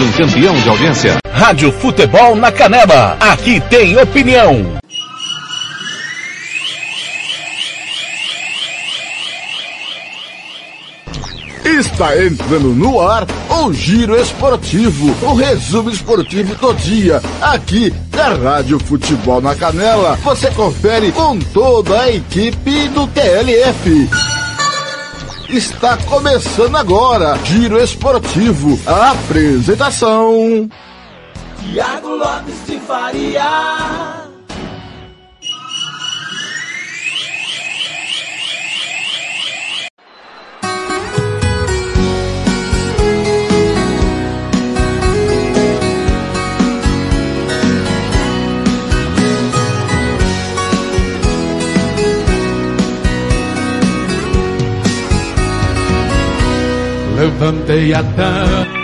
Um campeão de audiência. Rádio Futebol na Canela. Aqui tem opinião. Está entrando no ar o Giro Esportivo, o resumo esportivo do dia, aqui da Rádio Futebol na Canela. Você confere com toda a equipe do TLF. Está começando agora, Giro Esportivo, a apresentação. Tiago Lopes de Faria. Levantei a tampa.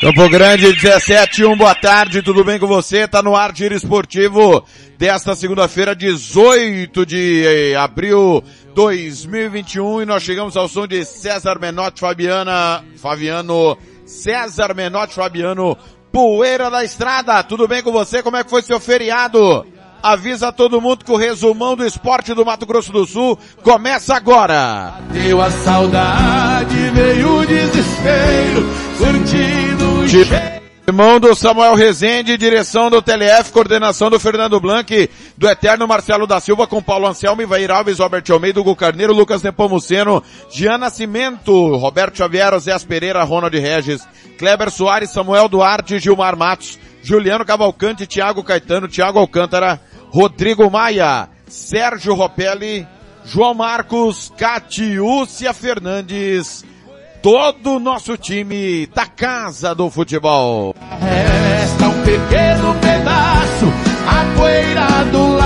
Campo Grande 17, 1, boa tarde, tudo bem com você? Tá no ar Giro Esportivo desta segunda-feira, 18 de abril 2021 e nós chegamos ao som de César Menotti Fabiana, Fabiano, César Menotti Fabiano, Poeira da Estrada, tudo bem com você? Como é que foi seu feriado? Avisa todo mundo que o resumão do esporte do Mato Grosso do Sul começa agora. Deu a saudade, veio o desespero, curtindo o cheiro. Irmão do Samuel Rezende, direção do TLF, coordenação do Fernando Blanc, do Eterno Marcelo da Silva, com Paulo Anselmo, Ivair Alves, Robert Almeida, Hugo Carneiro, Lucas Nepomuceno, Gian Nascimento, Roberto Xavier, Zé Pereira, Ronald Regis, Kleber Soares, Samuel Duarte, Gilmar Matos, Juliano Cavalcante, Thiago Caetano, Thiago Alcântara, Rodrigo Maia, Sérgio Ropelli, João Marcos, Catiúcia Fernandes, todo o nosso time da Casa do Futebol. Resta um pequeno pedaço, a poeira do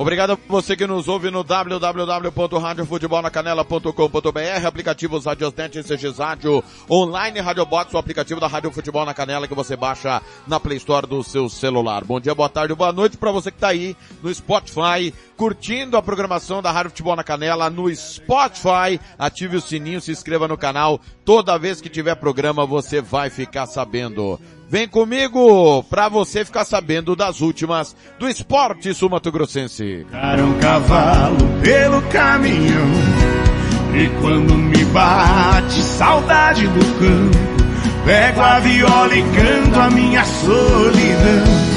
Obrigado a você que nos ouve no www.radiofutebolnacanela.com.br, aplicativos Radiosnet CX Rádio, online Radiobox, o aplicativo da Rádio Futebol na Canela que você baixa na Play Store do seu celular. Bom dia, boa tarde, boa noite para você que está aí no Spotify, curtindo a programação da Rádio Futebol na Canela no Spotify. Ative o sininho, se inscreva no canal. Toda vez que tiver programa você vai ficar sabendo. Vem comigo pra você ficar sabendo das últimas do esporte sumatogrossense. Cara um cavalo pelo caminhão E quando me bate saudade do campo Pego a viola e canto a minha solidão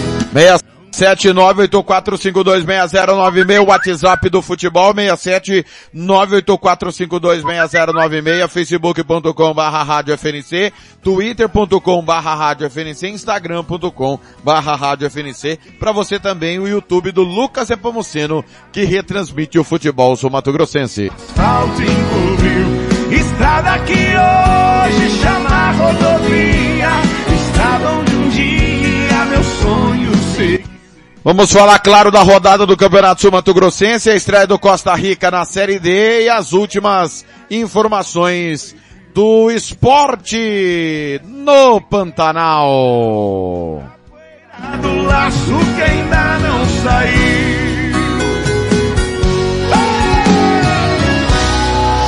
67984526096, WhatsApp do futebol, 67984526096, facebook.com barra rádio FNC, twitter.com barra rádio FNC, instagram.com barra rádio FNC, pra você também o YouTube do Lucas Epomuceno, que retransmite o futebol sul-mato-grossense. Asfalto encobriu Estrada que hoje chama rodovia Vamos falar, claro, da rodada do Campeonato Sul-Mato Grossense, a estreia do Costa Rica na Série D e as últimas informações do esporte no Pantanal. do laço que ainda não saiu.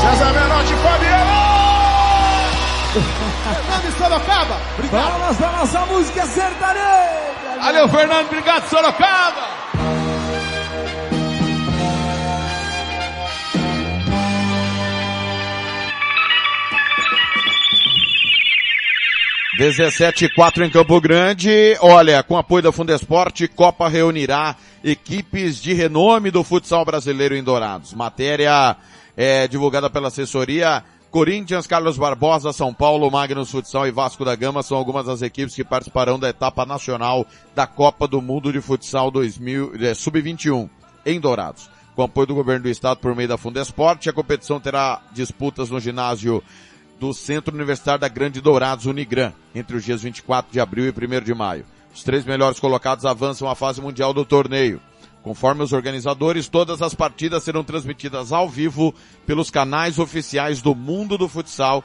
César Menotti Fabiano! Fernando Sorocaba. Obrigado. Palmas da nossa música sertaneja. Valeu, Fernando. Obrigado, Sorocaba. Dezessete e quatro em Campo Grande. Olha, com apoio da Fundesporte, Copa reunirá equipes de renome do futsal brasileiro em Dourados. Matéria é, divulgada pela assessoria Corinthians, Carlos Barbosa, São Paulo, Magnus Futsal e Vasco da Gama são algumas das equipes que participarão da etapa nacional da Copa do Mundo de Futsal 2000, eh, Sub-21 em Dourados. Com apoio do governo do estado por meio da Fundesporte, a competição terá disputas no ginásio do Centro Universitário da Grande Dourados, Unigran, entre os dias 24 de abril e 1 de maio. Os três melhores colocados avançam à fase mundial do torneio. Conforme os organizadores, todas as partidas serão transmitidas ao vivo pelos canais oficiais do mundo do futsal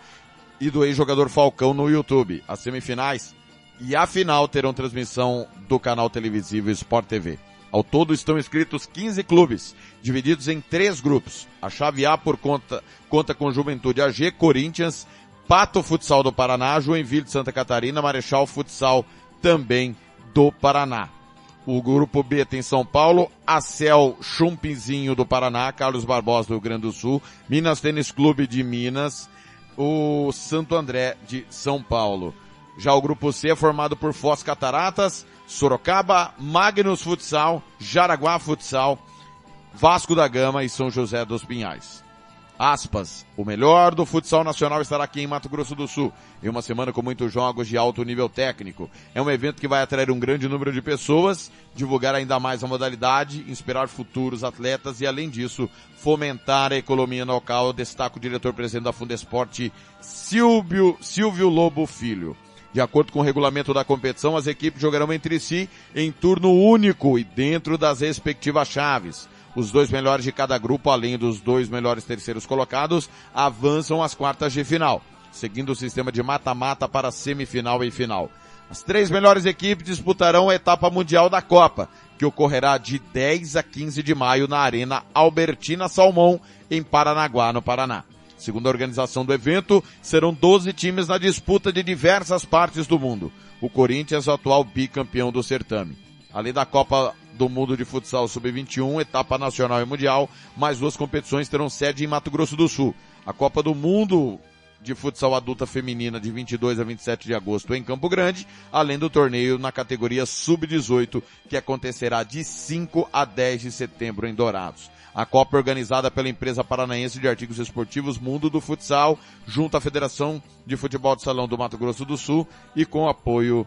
e do ex-jogador Falcão no YouTube. As semifinais e a final terão transmissão do canal televisivo Sport TV. Ao todo estão inscritos 15 clubes, divididos em três grupos. A chave A por conta, conta com Juventude AG, Corinthians, Pato Futsal do Paraná, Joinville de Santa Catarina, Marechal Futsal também do Paraná. O grupo B tem São Paulo, Acel Chumpinzinho do Paraná, Carlos Barbosa do Rio Grande do Sul, Minas Tênis Clube de Minas, o Santo André de São Paulo. Já o grupo C é formado por Foz Cataratas, Sorocaba, Magnus Futsal, Jaraguá Futsal, Vasco da Gama e São José dos Pinhais. Aspas, o melhor do futsal nacional estará aqui em Mato Grosso do Sul, em uma semana com muitos jogos de alto nível técnico. É um evento que vai atrair um grande número de pessoas, divulgar ainda mais a modalidade, inspirar futuros atletas e, além disso, fomentar a economia local, destaca o diretor-presidente da Fundesporte, Silvio, Silvio Lobo Filho. De acordo com o regulamento da competição, as equipes jogarão entre si em turno único e dentro das respectivas chaves. Os dois melhores de cada grupo, além dos dois melhores terceiros colocados, avançam às quartas de final, seguindo o sistema de mata-mata para semifinal e final. As três melhores equipes disputarão a etapa mundial da Copa, que ocorrerá de 10 a 15 de maio na Arena Albertina Salmão, em Paranaguá, no Paraná. Segundo a organização do evento, serão 12 times na disputa de diversas partes do mundo. O Corinthians, o atual bicampeão do certame. Além da Copa do Mundo de Futsal Sub-21, etapa nacional e mundial, mais duas competições terão sede em Mato Grosso do Sul. A Copa do Mundo de futsal adulta feminina de 22 a 27 de agosto em Campo Grande, além do torneio na categoria sub-18 que acontecerá de 5 a 10 de setembro em Dourados. A Copa é organizada pela empresa paranaense de artigos esportivos Mundo do Futsal, junto à Federação de Futebol de Salão do Mato Grosso do Sul e com apoio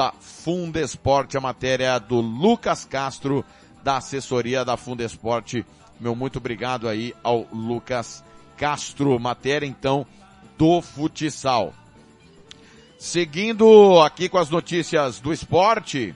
da Fundesporte, a matéria do Lucas Castro, da assessoria da Fundesporte. Meu muito obrigado aí ao Lucas Castro, matéria então do futsal. Seguindo aqui com as notícias do esporte,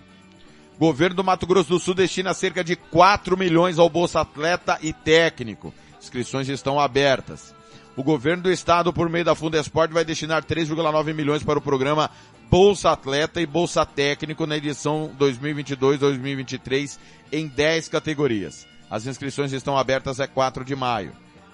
governo do Mato Grosso do Sul destina cerca de 4 milhões ao Bolsa Atleta e Técnico. Inscrições estão abertas. O governo do estado, por meio da Fundesport, vai destinar 3,9 milhões para o programa Bolsa Atleta e Bolsa Técnico na edição 2022-2023 em 10 categorias. As inscrições estão abertas a 4 de maio.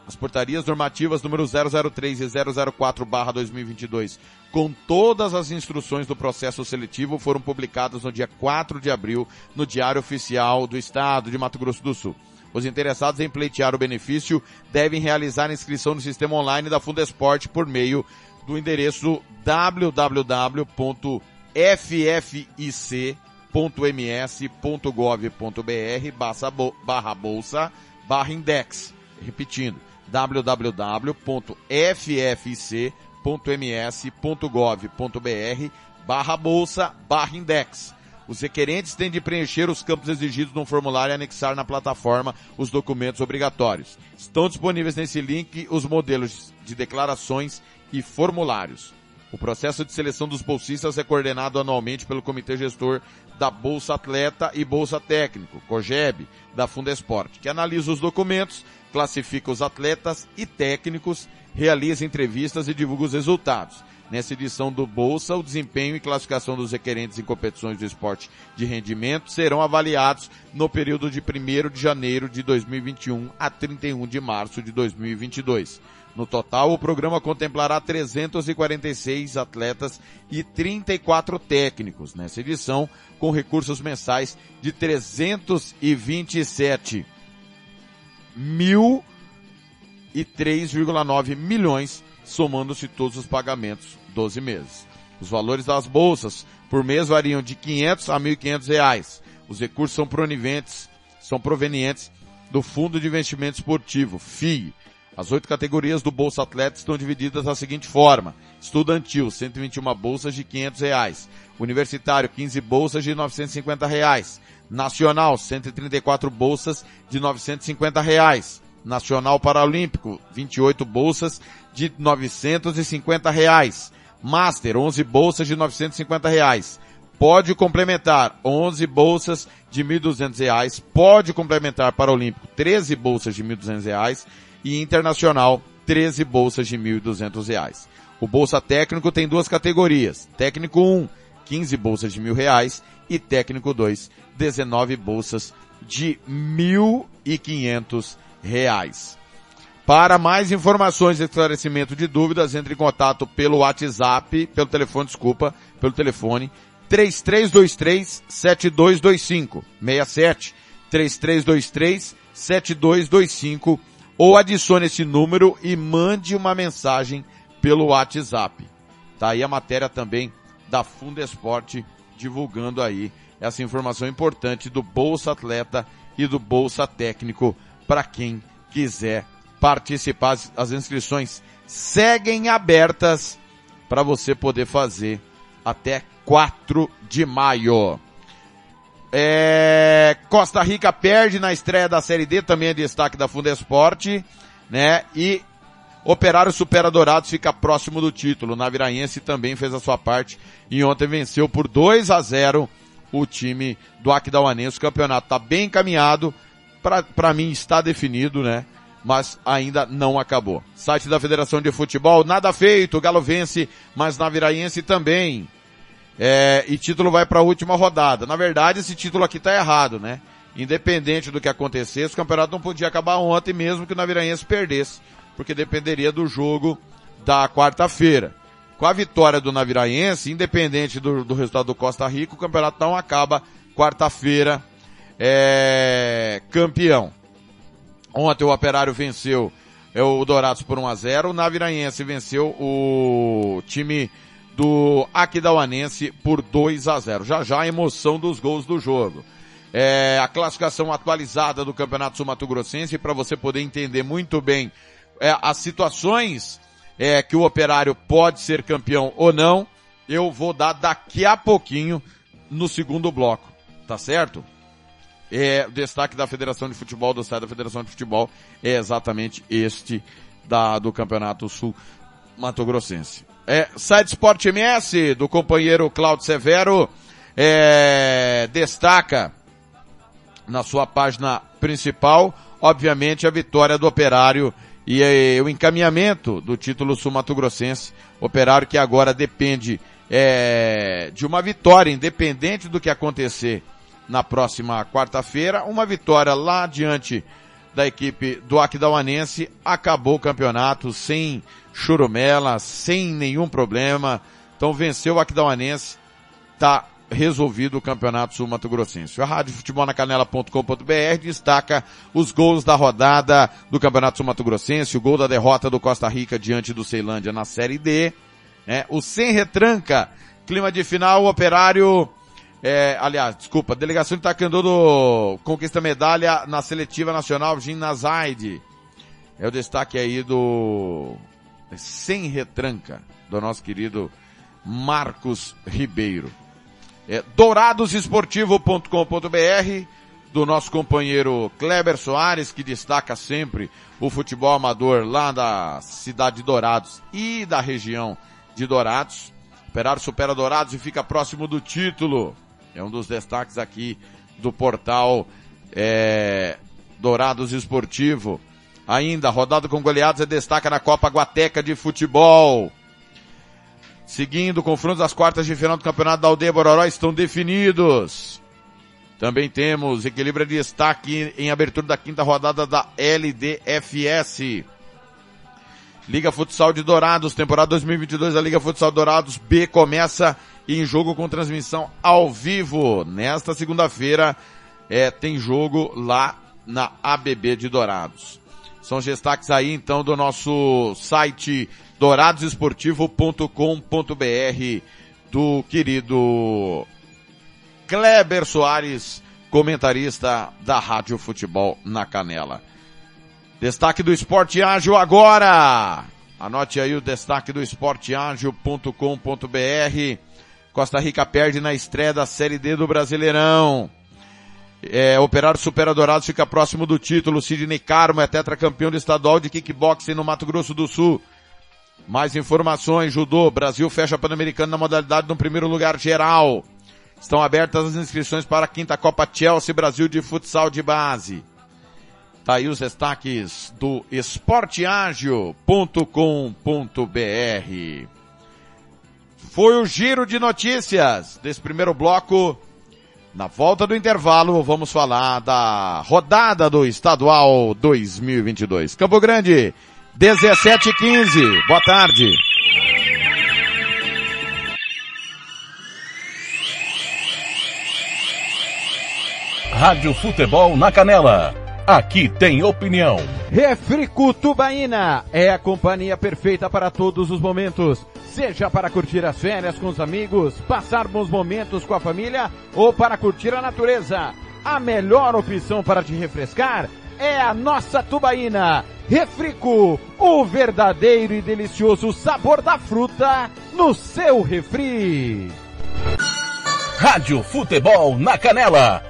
As portarias normativas número 003 e 004/2022, com todas as instruções do processo seletivo, foram publicadas no dia 4 de abril no Diário Oficial do Estado de Mato Grosso do Sul. Os interessados em pleitear o benefício devem realizar a inscrição no sistema online da Fundesport por meio do endereço www.ffic.ms.gov.br barra bolsa barra index. Repetindo, www.ffic.ms.gov.br barra bolsa barra index. Os requerentes têm de preencher os campos exigidos no formulário e anexar na plataforma os documentos obrigatórios. Estão disponíveis nesse link os modelos de declarações e formulários. O processo de seleção dos bolsistas é coordenado anualmente pelo Comitê Gestor da Bolsa Atleta e Bolsa Técnico, COGEB, da Fundesport, que analisa os documentos, classifica os atletas e técnicos, realiza entrevistas e divulga os resultados. Nessa edição do Bolsa, o desempenho e classificação dos requerentes em competições do esporte de rendimento serão avaliados no período de 1 de janeiro de 2021 a 31 de março de 2022. No total, o programa contemplará 346 atletas e 34 técnicos nessa edição, com recursos mensais de 327 mil e 3,9 milhões, somando-se todos os pagamentos 12 meses. Os valores das bolsas por mês variam de 500 a 1.500 reais. Os recursos são provenientes, são provenientes do Fundo de Investimento Esportivo, FII, as oito categorias do Bolsa Atleta estão divididas da seguinte forma. Estudantil, 121 bolsas de 500 reais. Universitário, 15 bolsas de 950 reais. Nacional, 134 bolsas de 950 reais. Nacional Paralímpico, 28 bolsas de 950 reais. Master, 11 bolsas de 950 reais. Pode complementar 11 bolsas de 1.200 reais. Pode complementar Paralímpico 13 bolsas de 1.200 reais e internacional 13 bolsas de R$ 1.200. O Bolsa Técnico tem duas categorias. Técnico 1, 15 bolsas de mil reais e técnico 2, 19 bolsas de 1.500 reais. Para mais informações e esclarecimento de dúvidas, entre em contato pelo WhatsApp, pelo telefone, desculpa, pelo telefone 3323 7225 67 3323 7225 ou adicione esse número e mande uma mensagem pelo WhatsApp. Tá aí a matéria também da Fundesporte divulgando aí essa informação importante do Bolsa Atleta e do Bolsa Técnico para quem quiser participar. As inscrições seguem abertas para você poder fazer até 4 de maio. É, Costa Rica perde na estreia da Série D, também é destaque da Fundesporte, né? E Operário supera Dourados, fica próximo do título. Naviraense também fez a sua parte e ontem venceu por 2 a 0 o time do Aquidauanense. O campeonato está bem encaminhado, para mim está definido, né? Mas ainda não acabou. Site da Federação de Futebol, nada feito, Galo vence, mas Naviraense também. É, e título vai para a última rodada. Na verdade, esse título aqui está errado, né? Independente do que acontecesse, o campeonato não podia acabar ontem mesmo que o Naviraense perdesse, porque dependeria do jogo da quarta-feira. Com a vitória do Naviraense, independente do, do resultado do Costa Rica, o campeonato não acaba quarta-feira é, campeão. Ontem o Operário venceu é, o Dourados por 1 a 0 o Naviraense venceu o time do Aquidauanense por 2 a 0. Já já a emoção dos gols do jogo. É, a classificação atualizada do Campeonato Sul Mato Grossense para você poder entender muito bem é, as situações é, que o Operário pode ser campeão ou não, eu vou dar daqui a pouquinho no segundo bloco, tá certo? É, o destaque da Federação de Futebol, do site da Federação de Futebol, é exatamente este da, do Campeonato Sul Mato Grossense. É, site Sport MS, do companheiro Claudio Severo, é, destaca na sua página principal, obviamente, a vitória do Operário e é, o encaminhamento do título sul-mato-grossense. Operário que agora depende é, de uma vitória, independente do que acontecer na próxima quarta-feira. Uma vitória lá diante da equipe do Aquidauanense, acabou o campeonato sem churumela, sem nenhum problema. Então venceu o Aquidauanense, tá resolvido o Campeonato Sul Mato Grossense. A Rádio Futebol na Canela.com.br destaca os gols da rodada do Campeonato Sul Mato Grossense, o gol da derrota do Costa Rica diante do Ceilândia na Série D, né? o sem retranca, clima de final, o operário é, aliás, desculpa, delegação de Taekwondo conquista medalha na seletiva nacional Ginazaide. É o destaque aí do sem retranca do nosso querido Marcos Ribeiro. É, douradosesportivo.com.br do nosso companheiro Kleber Soares, que destaca sempre o futebol amador lá da cidade de Dourados e da região de Dourados. Operário supera Dourados e fica próximo do título. É um dos destaques aqui do portal é, Dourados Esportivo. Ainda, rodada com goleados é destaca na Copa Guateca de Futebol. Seguindo, confrontos das quartas de final do Campeonato da Aldeia Bororó estão definidos. Também temos equilíbrio de destaque em abertura da quinta rodada da LDFS. Liga Futsal de Dourados, temporada 2022 da Liga Futsal Dourados B começa em jogo com transmissão ao vivo. Nesta segunda-feira é, tem jogo lá na ABB de Dourados. São os destaques aí então do nosso site douradosesportivo.com.br do querido Kleber Soares, comentarista da Rádio Futebol na Canela. Destaque do Esporte Ágil agora! Anote aí o destaque do esporteágil.com.br. Costa Rica perde na estreia da Série D do Brasileirão. É, Operário Super Dourados fica próximo do título. Sidney Carmo é tetracampeão do estadual de kickboxing no Mato Grosso do Sul. Mais informações, judô. Brasil fecha Pan-Americano na modalidade no primeiro lugar geral. Estão abertas as inscrições para a quinta Copa Chelsea Brasil de futsal de base. Tá aí os destaques do esporteagio.com.br. Foi o giro de notícias desse primeiro bloco Na volta do intervalo, vamos falar da rodada do Estadual 2022. Campo Grande, 17 15. Boa tarde. Rádio Futebol na Canela. Aqui tem opinião. Refrico Tubaína é a companhia perfeita para todos os momentos. Seja para curtir as férias com os amigos, passar bons momentos com a família ou para curtir a natureza. A melhor opção para te refrescar é a nossa tubaína. Refrico, o verdadeiro e delicioso sabor da fruta no seu refri. Rádio Futebol na Canela.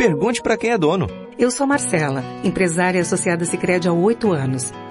Pergunte para quem é dono. Eu sou Marcela, empresária associada Sicredi há oito anos.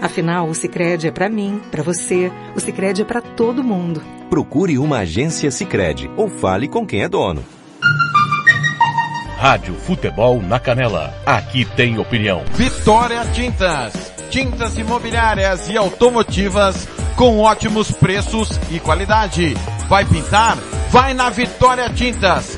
Afinal, o Sicredi é para mim, para você. O Sicredi é para todo mundo. Procure uma agência Sicredi ou fale com quem é dono. Rádio Futebol na Canela. Aqui tem opinião. Vitória Tintas. Tintas imobiliárias e automotivas com ótimos preços e qualidade. Vai pintar? Vai na Vitória Tintas.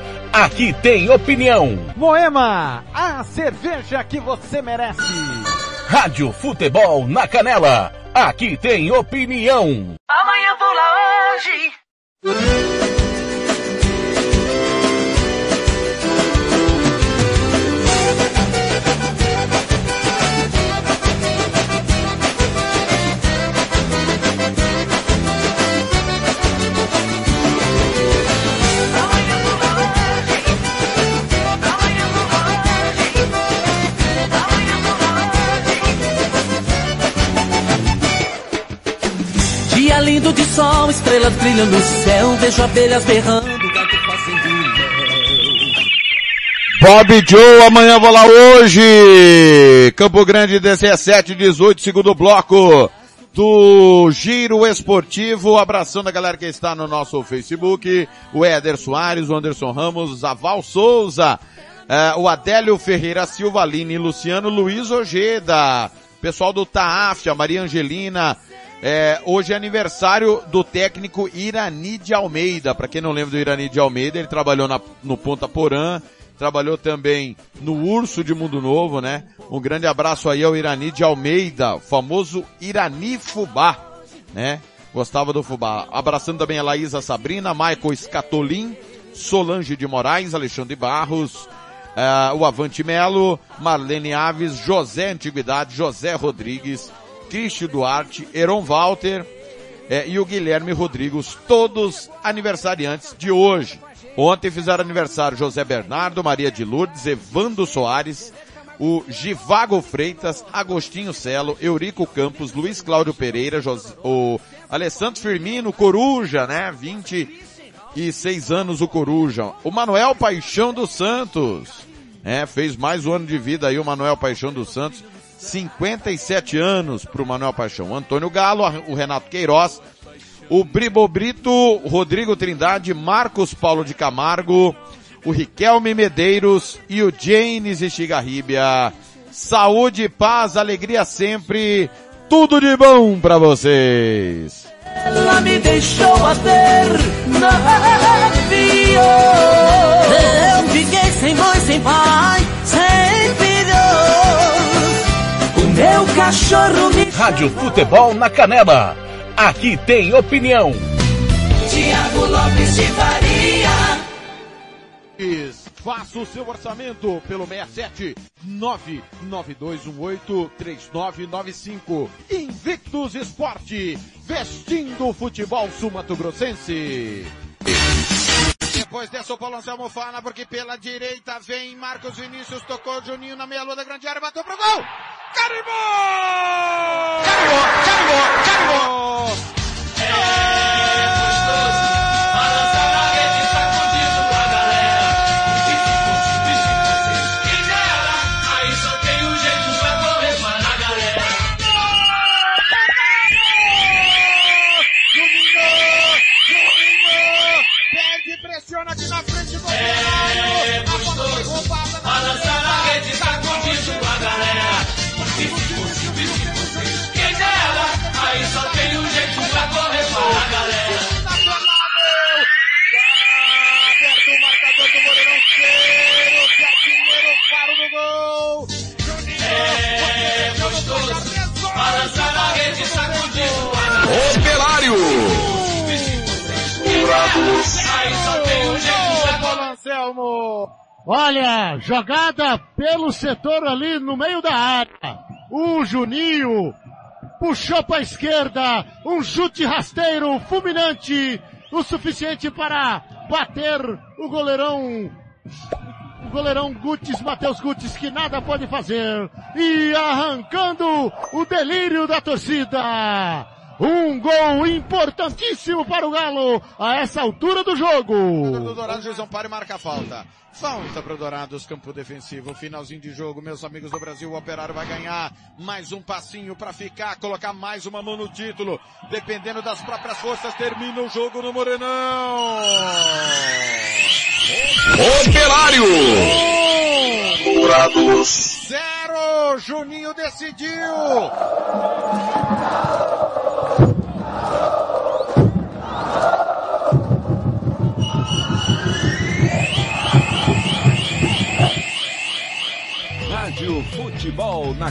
Aqui tem opinião. Moema, a cerveja que você merece. Rádio Futebol na Canela. Aqui tem opinião. Amanhã vou lá hoje. Lindo de sol, estrelas no céu, vejo abelhas berrando, gato fazendo. Bob Joe, amanhã vou lá hoje. Campo Grande 17, 18, segundo bloco do Giro Esportivo. Abração da galera que está no nosso Facebook. O Éder Soares, o Anderson Ramos, a Val Souza, eh, o Adélio Ferreira Silva, Aline Luciano, Luiz Ojeda, pessoal do TAAF, a Maria Angelina, é, hoje é aniversário do técnico Irani de Almeida. Para quem não lembra do Irani de Almeida, ele trabalhou na, no Ponta Porã, trabalhou também no Urso de Mundo Novo, né? Um grande abraço aí ao Irani de Almeida, famoso Irani Fubá, né? Gostava do Fubá. Abraçando também a Laísa Sabrina, Michael Scatolin, Solange de Moraes, Alexandre Barros, uh, o Avante Melo, Marlene Aves, José Antiguidade, José Rodrigues, Cristi Duarte, Heron Walter é, e o Guilherme Rodrigues, todos aniversariantes de hoje. Ontem fizeram aniversário José Bernardo, Maria de Lourdes, Evando Soares, o Givago Freitas, Agostinho Celo, Eurico Campos, Luiz Cláudio Pereira, José, o Alessandro Firmino, Coruja, né? 26 anos o Coruja. O Manuel Paixão dos Santos, É, fez mais um ano de vida aí o Manuel Paixão dos Santos. 57 anos pro Manuel Paixão. Antônio Galo, o Renato Queiroz, o Bribo Brito, o Rodrigo Trindade, Marcos Paulo de Camargo, o Riquelme Medeiros e o James Estigarribia. Saúde, paz, alegria sempre. Tudo de bom pra vocês. Ela me deixou até navio. Eu fiquei sem mãe, sem pai, meu cachorro me Rádio Futebol na Canela. Aqui tem opinião. Tiago Lopes de Faria. Faça o seu orçamento pelo 67 992183995. Invictus Esporte, vestindo o futebol sul-mato-grossense. Depois dessa o Paulo Anselmo fala, porque pela direita vem Marcos Vinícius, tocou Juninho na meia lua da grande área, bateu pro gol! Carimbou! Carimbou! Carimbou! Carimbou! É gostoso, frente do Olha, jogada pelo setor ali no meio da área. O Juninho puxou para a esquerda, um chute rasteiro, fulminante, o suficiente para bater o goleirão o goleirão Gutis, Matheus Gutis, que nada pode fazer. E arrancando o delírio da torcida. Um gol importantíssimo para o Galo a essa altura do jogo. do Juizão para e marca a falta. Falta para o Dourados, campo defensivo. Finalzinho de jogo, meus amigos do Brasil. O Operário vai ganhar mais um passinho para ficar, colocar mais uma mão no título. Dependendo das próprias forças, termina o jogo no Morenão. Operário. Dourados. Zero, Juninho decidiu.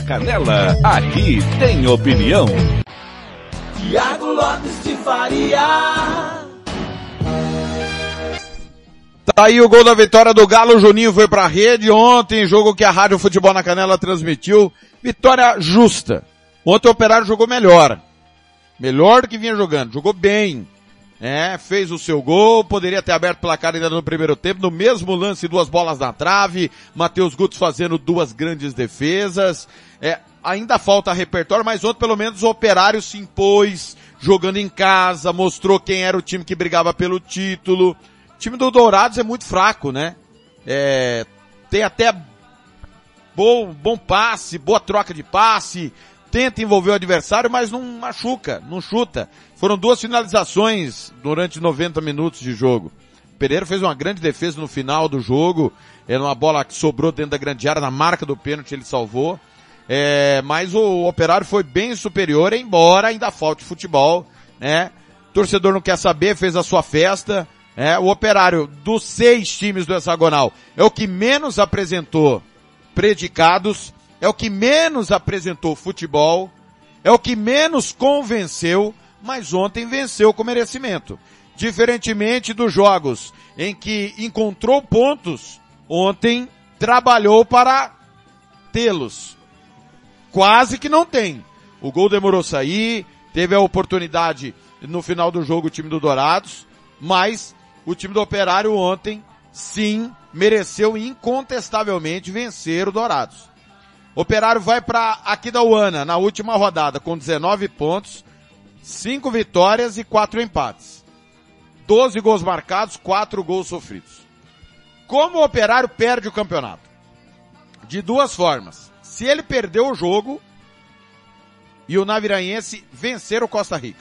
Na Canela. Aqui tem opinião. Tiago Lopes de Faria. Tá aí o gol da vitória do Galo, o Juninho foi pra rede ontem, jogo que a Rádio Futebol na Canela transmitiu. Vitória justa. Ontem o Operário jogou melhor. Melhor do que vinha jogando, jogou bem. É, fez o seu gol, poderia ter aberto o placar ainda no primeiro tempo, no mesmo lance, duas bolas na trave, Matheus Gutos fazendo duas grandes defesas. É, ainda falta repertório, mas ontem pelo menos o Operário se impôs, jogando em casa, mostrou quem era o time que brigava pelo título. O time do Dourados é muito fraco, né? É, tem até bom, bom passe, boa troca de passe, tenta envolver o adversário, mas não machuca, não chuta. Foram duas finalizações durante 90 minutos de jogo. Pereira fez uma grande defesa no final do jogo, era uma bola que sobrou dentro da grande área, na marca do pênalti ele salvou. É, mas o Operário foi bem superior, embora ainda falte futebol, né? O torcedor não quer saber, fez a sua festa. É, o Operário, dos seis times do hexagonal, é o que menos apresentou predicados, é o que menos apresentou futebol, é o que menos convenceu, mas ontem venceu com merecimento. Diferentemente dos jogos em que encontrou pontos, ontem trabalhou para tê-los. Quase que não tem. O gol demorou sair, teve a oportunidade no final do jogo o time do Dourados, mas o time do Operário ontem, sim, mereceu incontestavelmente vencer o Dourados. Operário vai para Aquidauana na última rodada com 19 pontos, 5 vitórias e 4 empates. 12 gols marcados, 4 gols sofridos. Como o Operário perde o campeonato? de duas formas. Se ele perder o jogo e o Naviraense vencer o Costa Rica.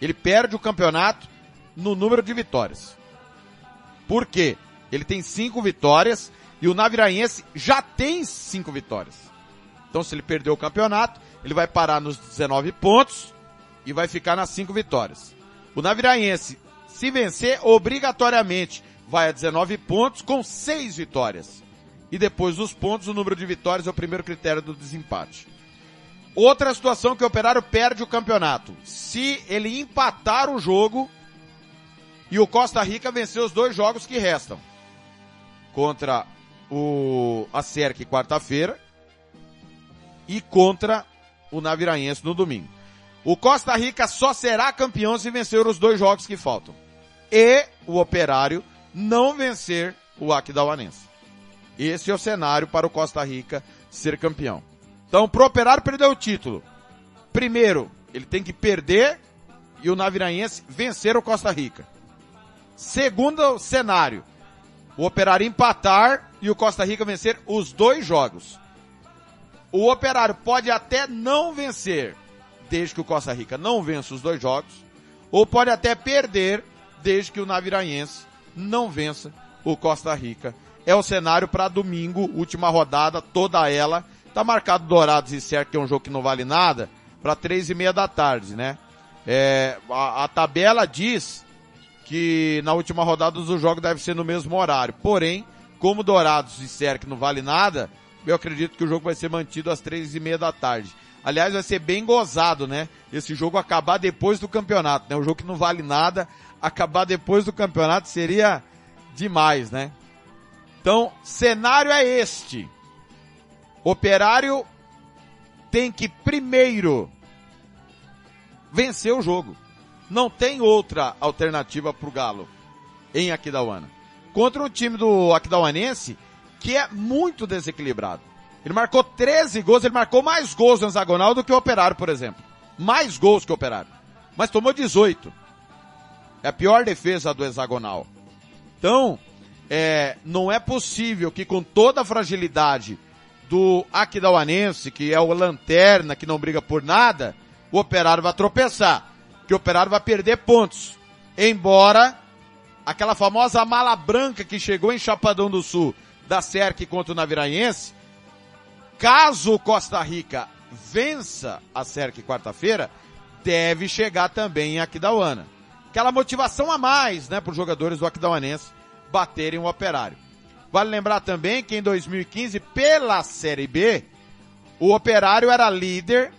Ele perde o campeonato no número de vitórias. Por quê? Ele tem cinco vitórias e o Naviraense já tem cinco vitórias. Então se ele perder o campeonato, ele vai parar nos 19 pontos e vai ficar nas cinco vitórias. O Naviraense, se vencer, obrigatoriamente vai a 19 pontos com seis vitórias. E depois dos pontos, o número de vitórias é o primeiro critério do desempate. Outra situação que o Operário perde o campeonato. Se ele empatar o jogo e o Costa Rica vencer os dois jogos que restam. Contra o a quarta-feira e contra o Naviraense no domingo. O Costa Rica só será campeão se vencer os dois jogos que faltam. E o Operário não vencer o Aquidauanense. Esse é o cenário para o Costa Rica ser campeão. Então, pro Operário perder o título. Primeiro, ele tem que perder e o Naviraense vencer o Costa Rica. Segundo cenário, o Operário empatar e o Costa Rica vencer os dois jogos. O Operário pode até não vencer, desde que o Costa Rica não vença os dois jogos, ou pode até perder, desde que o Naviraense não vença o Costa Rica. É o cenário para domingo, última rodada, toda ela. Tá marcado Dourados e Cerco, que é um jogo que não vale nada, para três e meia da tarde, né? É, a, a tabela diz que na última rodada os jogos devem ser no mesmo horário. Porém, como Dourados e Cerc não vale nada, eu acredito que o jogo vai ser mantido às três e meia da tarde. Aliás, vai ser bem gozado, né? Esse jogo acabar depois do campeonato, né? Um jogo que não vale nada, acabar depois do campeonato seria demais, né? Então, cenário é este. Operário tem que primeiro vencer o jogo. Não tem outra alternativa para o Galo em Aquidauana. Contra o time do Aquidauanense, que é muito desequilibrado. Ele marcou 13 gols, ele marcou mais gols no hexagonal do que o Operário, por exemplo. Mais gols que o Operário. Mas tomou 18. É a pior defesa do hexagonal. Então, é, não é possível que com toda a fragilidade do Aquidauanense, que é o lanterna, que não briga por nada, o Operário vai tropeçar. Que o Operário vai perder pontos. Embora aquela famosa mala branca que chegou em Chapadão do Sul da SERC contra o Naviraense, caso Costa Rica vença a SERC quarta-feira, deve chegar também em Aquidauana. Aquela motivação a mais, né, para os jogadores do Aquidauanense baterem o Operário. Vale lembrar também que em 2015, pela Série B, o Operário era líder,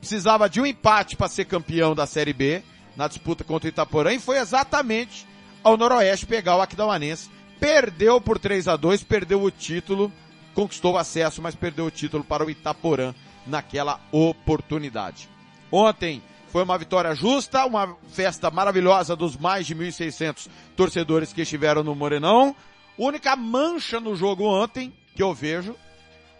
precisava de um empate para ser campeão da Série B, na disputa contra o Itaporã, e foi exatamente ao Noroeste pegar o Aquidauanense. Perdeu por 3 a 2 perdeu o título, conquistou o acesso, mas perdeu o título para o Itaporã naquela oportunidade. Ontem foi uma vitória justa, uma festa maravilhosa dos mais de 1.600 torcedores que estiveram no Morenão. Única mancha no jogo ontem que eu vejo,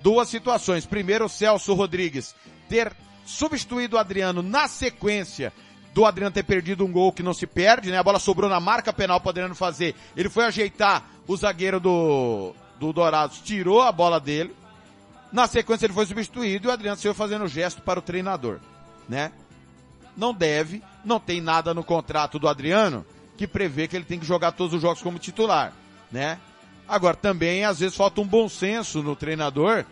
duas situações. Primeiro, o Celso Rodrigues ter substituído o Adriano na sequência do Adriano ter perdido um gol que não se perde, né? A bola sobrou na marca penal para Adriano fazer. Ele foi ajeitar o zagueiro do, do Dourados, tirou a bola dele. Na sequência ele foi substituído e o Adriano saiu fazendo gesto para o treinador, né? Não deve, não tem nada no contrato do Adriano que prevê que ele tem que jogar todos os jogos como titular, né? Agora também às vezes falta um bom senso no treinador.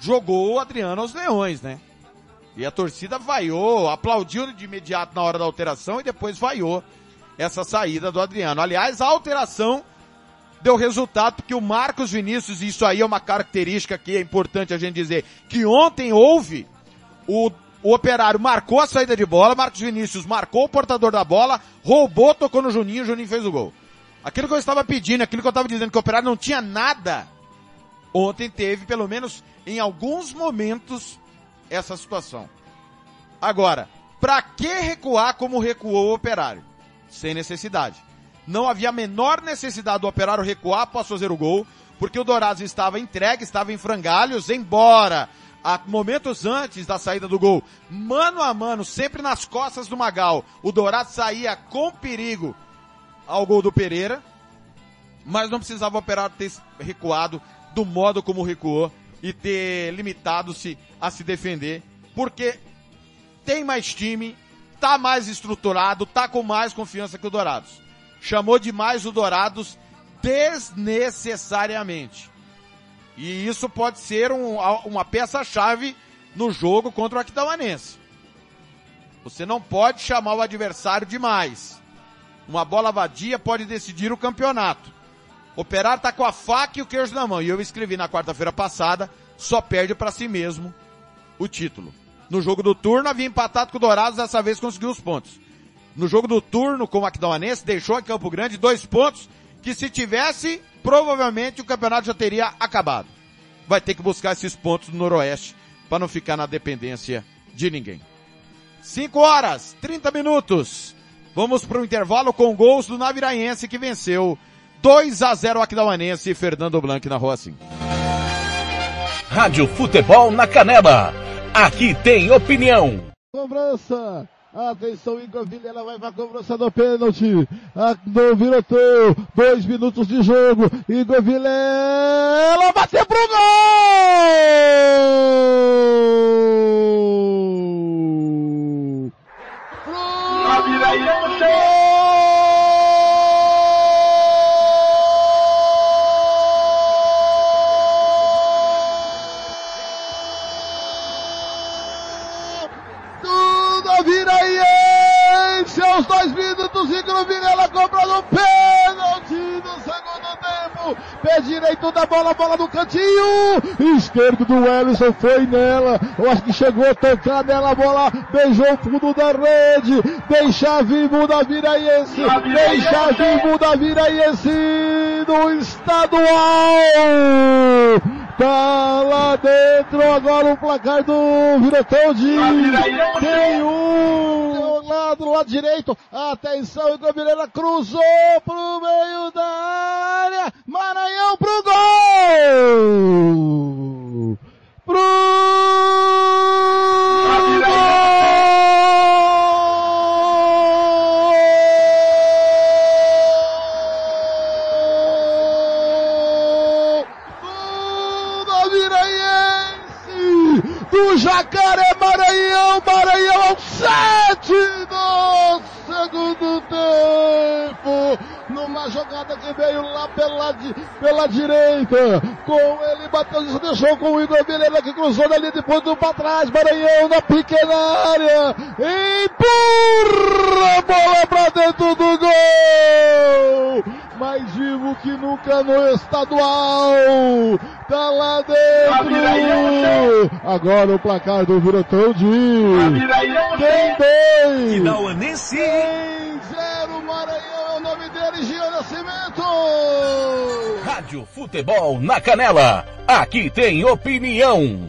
Jogou o Adriano aos leões, né? E a torcida vaiou, aplaudiu de imediato na hora da alteração e depois vaiou essa saída do Adriano. Aliás, a alteração deu resultado porque o Marcos Vinícius, e isso aí é uma característica que é importante a gente dizer, que ontem houve, o, o operário marcou a saída de bola, Marcos Vinícius marcou o portador da bola, roubou, tocou no Juninho, o Juninho fez o gol. Aquilo que eu estava pedindo, aquilo que eu estava dizendo que o operário não tinha nada, ontem teve, pelo menos em alguns momentos, essa situação. Agora, para que recuar como recuou o operário? Sem necessidade. Não havia a menor necessidade do operário recuar após fazer o gol, porque o Dourados estava entregue, estava em frangalhos, embora a momentos antes da saída do gol, mano a mano, sempre nas costas do Magal, o Dourado saía com perigo ao gol do Pereira, mas não precisava o operário ter recuado do modo como recuou e ter limitado-se a se defender, porque tem mais time, tá mais estruturado, tá com mais confiança que o Dourados. Chamou demais o Dourados desnecessariamente. E isso pode ser um, uma peça-chave no jogo contra o Aquidauanense. Você não pode chamar o adversário demais. Uma bola vadia pode decidir o campeonato. Operar tá com a faca e o queijo na mão. E eu escrevi na quarta-feira passada, só perde para si mesmo o título. No jogo do turno havia empatado com o Dourados, dessa vez conseguiu os pontos. No jogo do turno com o Aquidauanense, deixou em Campo Grande dois pontos que se tivesse, provavelmente o campeonato já teria acabado. Vai ter que buscar esses pontos no Noroeste para não ficar na dependência de ninguém. 5 horas, 30 minutos. Vamos para o intervalo com gols do Naviraense que venceu 2 a 0 Aquidauanense e Fernando Blanc na Rossi. Rádio Futebol na Canela. Aqui tem opinião. Cobrança. Atenção, Igor Vilela vai para a cobrança do pênalti. No Viroteu, dois minutos de jogo. Igor Vilela bateu pro gol! Tudo Esquerdo do Ellison foi nela. Eu acho que chegou a tocar nela, a bola beijou o fundo da rede. Deixa vivo da Viraiense. Deixa vivo da Viraiense no estadual. Tá lá dentro agora o placar do Virotão de tem um lado, lado direito. Atenção, o Gabriela cruzou pro meio da área. Maranhão pro gol! Jacaré Maranhão, Maranhão ao sete do segundo tempo, numa jogada que veio lá pela, pela direita, com ele bateu, deixou com o Igor Vilela que cruzou dali depois do para trás, Maranhão na pequena área, empurra a bola para dentro do gol, mais vivo que nunca no estadual, tá lá dentro, agora o placar do Virotão de tem dois, tem zero, Maranhão é o nome dele, Gio Nascimento. Rádio Futebol na Canela. Aqui tem opinião.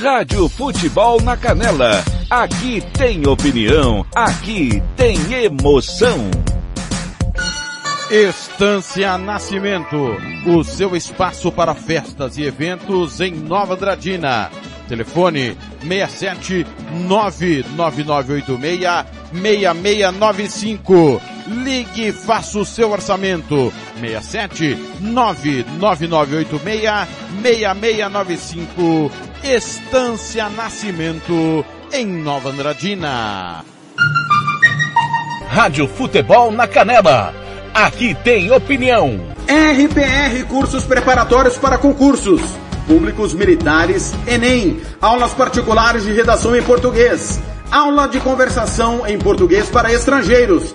Rádio Futebol na Canela. Aqui tem opinião, aqui tem emoção. Estância Nascimento, o seu espaço para festas e eventos em Nova Andradina. Telefone 67 99986 6695. Ligue e faça o seu orçamento. 67 99986 6695. Estância Nascimento em Nova Andradina. Rádio Futebol na Canela. Aqui tem opinião. RPR Cursos Preparatórios para Concursos. Públicos Militares, Enem. Aulas particulares de redação em português. Aula de conversação em português para estrangeiros.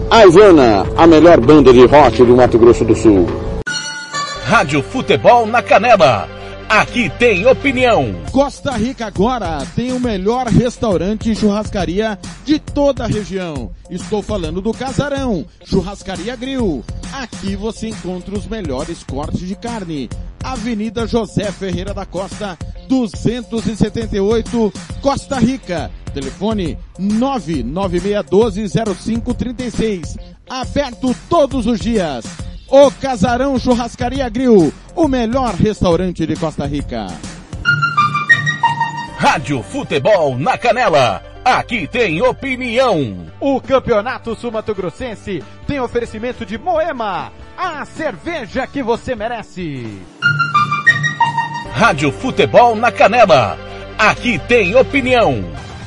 A Ivana, a melhor banda de rock do Mato Grosso do Sul. Rádio Futebol na Canela. Aqui tem opinião. Costa Rica agora tem o melhor restaurante e churrascaria de toda a região. Estou falando do Casarão, Churrascaria Grill. Aqui você encontra os melhores cortes de carne. Avenida José Ferreira da Costa, 278, Costa Rica. Telefone 996120536. Aberto todos os dias. O Casarão Churrascaria Grill, o melhor restaurante de Costa Rica. Rádio Futebol na Canela. Aqui tem opinião. O Campeonato Sumato Grossense tem oferecimento de Moema, a cerveja que você merece. Rádio Futebol na Canela. Aqui tem opinião.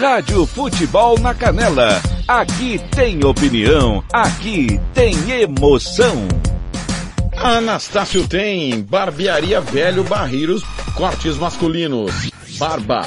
Rádio Futebol na Canela. Aqui tem opinião, aqui tem emoção. Anastácio tem Barbearia Velho Barreiros Cortes Masculinos. Barba,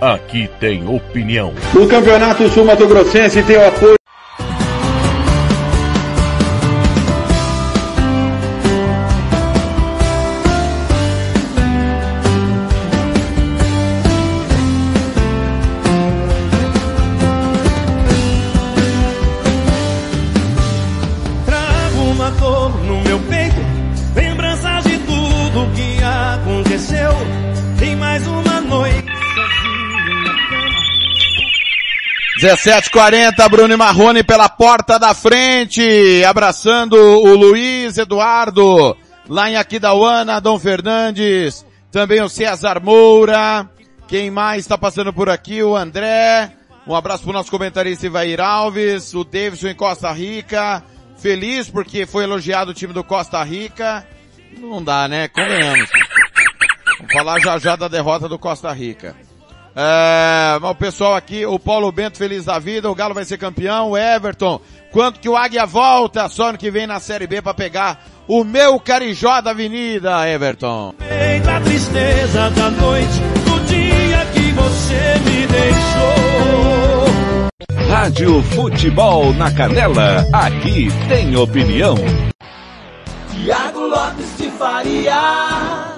Aqui tem opinião. O Campeonato Sul Mato Grossense tem o apoio 17:40 Bruno Marrone pela porta da frente, abraçando o Luiz Eduardo, lá em Aquidauana, Dom Fernandes, também o César Moura, quem mais está passando por aqui? O André, um abraço para o nosso comentarista Ivair Alves, o Davidson em Costa Rica, feliz porque foi elogiado o time do Costa Rica, não dá né, convenhamos. Vamos falar já já da derrota do Costa Rica. É, o pessoal aqui, o Paulo Bento feliz da vida, o Galo vai ser campeão, o Everton, quanto que o Águia volta só ano que vem na Série B para pegar o meu Carijó da Avenida, Everton. Da tristeza da noite, do dia que você me deixou. Rádio Futebol na Canela, aqui tem opinião. Tiago Lopes de Faria.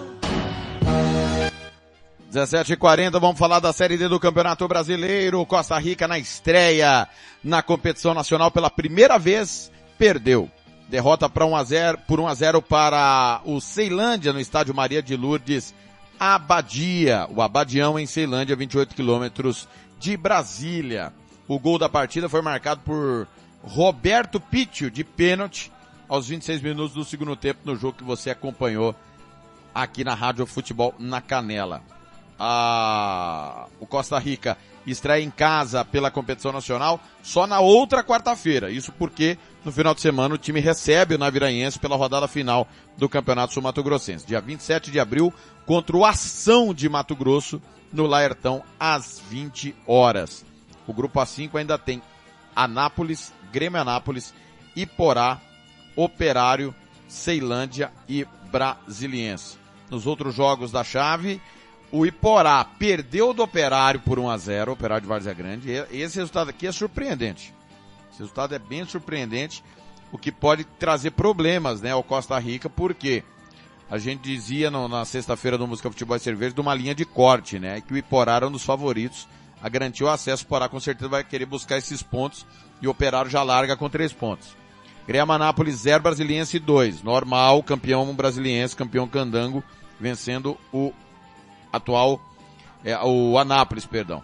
17h40, vamos falar da Série D do Campeonato Brasileiro. Costa Rica na estreia na competição nacional pela primeira vez, perdeu. Derrota para 1 a 0, por 1 a 0 para o Ceilândia no estádio Maria de Lourdes Abadia. O Abadião em Ceilândia, 28 quilômetros de Brasília. O gol da partida foi marcado por Roberto Pítio de pênalti aos 26 minutos do segundo tempo no jogo que você acompanhou aqui na Rádio Futebol na Canela a, o Costa Rica estreia em casa pela competição nacional só na outra quarta-feira. Isso porque no final de semana o time recebe o Naviraense pela rodada final do Campeonato Sul Mato Grossense. Dia 27 de abril contra o Ação de Mato Grosso no Laertão às 20 horas. O grupo A5 ainda tem Anápolis, Grêmio Anápolis, Iporá, Operário, Ceilândia e Brasiliense. Nos outros jogos da chave, o Iporá perdeu do Operário por 1 a 0 o Operário de Várzea Grande. Esse resultado aqui é surpreendente. Esse resultado é bem surpreendente, o que pode trazer problemas, né, ao Costa Rica, porque a gente dizia no, na sexta-feira do Música Futebol e Cerveja de uma linha de corte, né, que o Iporá era um dos favoritos a garantir o acesso. O Iporá com certeza vai querer buscar esses pontos e o Operário já larga com três pontos. Grêmio Anápolis 0, Brasiliense 2. Normal, campeão brasiliense, campeão candango, vencendo o atual, é, o Anápolis, perdão.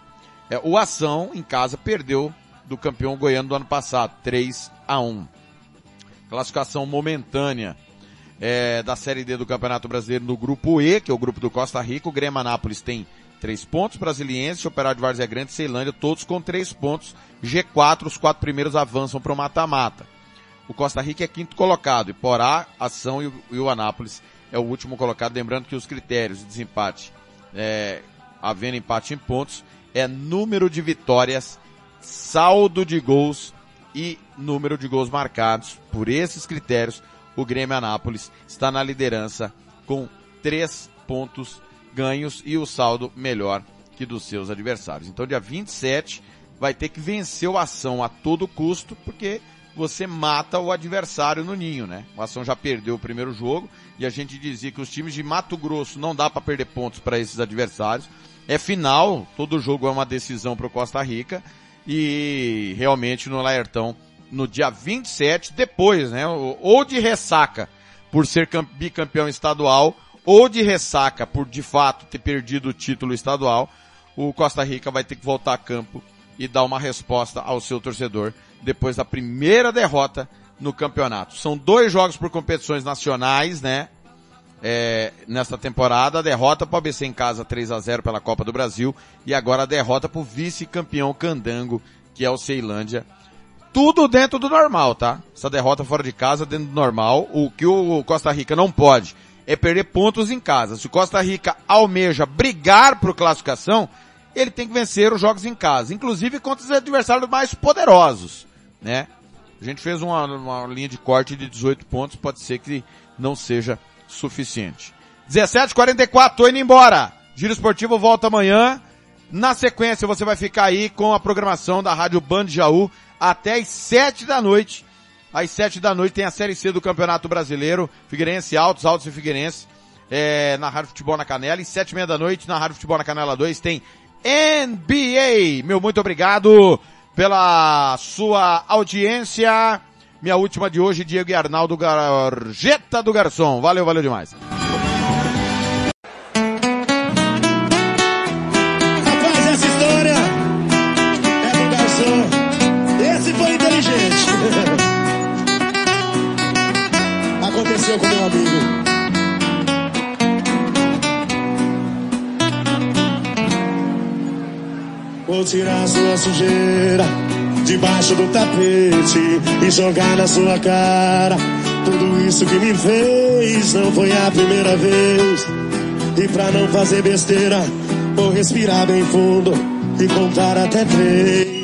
É, o Ação, em casa, perdeu do campeão goiano do ano passado, 3 a 1 Classificação momentânea é, da Série D do Campeonato Brasileiro no grupo E, que é o grupo do Costa Rica. O Grêmio Anápolis tem três pontos, Brasiliense, Operário de Várzea Grande, Ceilândia, todos com três pontos. G4, os quatro primeiros avançam para o mata-mata. O Costa Rica é quinto colocado, e Porá, Ação e e o Anápolis é o último colocado. Lembrando que os critérios de desempate é, havendo empate em pontos, é número de vitórias, saldo de gols e número de gols marcados. Por esses critérios, o Grêmio Anápolis está na liderança com três pontos ganhos e o saldo melhor que dos seus adversários. Então, dia 27 vai ter que vencer o Ação a todo custo, porque você mata o adversário no ninho, né? O Ação já perdeu o primeiro jogo e a gente dizia que os times de Mato Grosso não dá para perder pontos para esses adversários. É final, todo jogo é uma decisão para o Costa Rica e realmente no Laertão no dia 27, depois, né? Ou de ressaca por ser bicampeão estadual ou de ressaca por de fato ter perdido o título estadual, o Costa Rica vai ter que voltar a campo e dar uma resposta ao seu torcedor depois da primeira derrota no campeonato. São dois jogos por competições nacionais, né? É, nesta temporada, a derrota para o ABC em casa 3 a 0 pela Copa do Brasil e agora a derrota para o vice-campeão Candango, que é o Ceilândia. Tudo dentro do normal, tá? Essa derrota fora de casa dentro do normal. O que o Costa Rica não pode é perder pontos em casa. Se o Costa Rica almeja brigar por classificação, ele tem que vencer os jogos em casa, inclusive contra os adversários mais poderosos né? A gente fez uma, uma linha de corte de 18 pontos, pode ser que não seja suficiente. 17:44, tô indo embora. Giro Esportivo volta amanhã. Na sequência você vai ficar aí com a programação da Rádio Band Jaú até as 7 da noite. Às 7 da noite tem a Série C do Campeonato Brasileiro, Figueirense Altos, Altos e Figueirense, é, na Rádio Futebol na Canela. E 7 e meia da noite na Rádio Futebol na Canela 2 tem NBA. Meu muito obrigado pela sua audiência. Minha última de hoje, Diego e Arnaldo Garjeta do Garçom. Valeu, valeu demais. Tirar sua sujeira debaixo do tapete e jogar na sua cara. Tudo isso que me fez não foi a primeira vez. E pra não fazer besteira, vou respirar bem fundo e contar até três.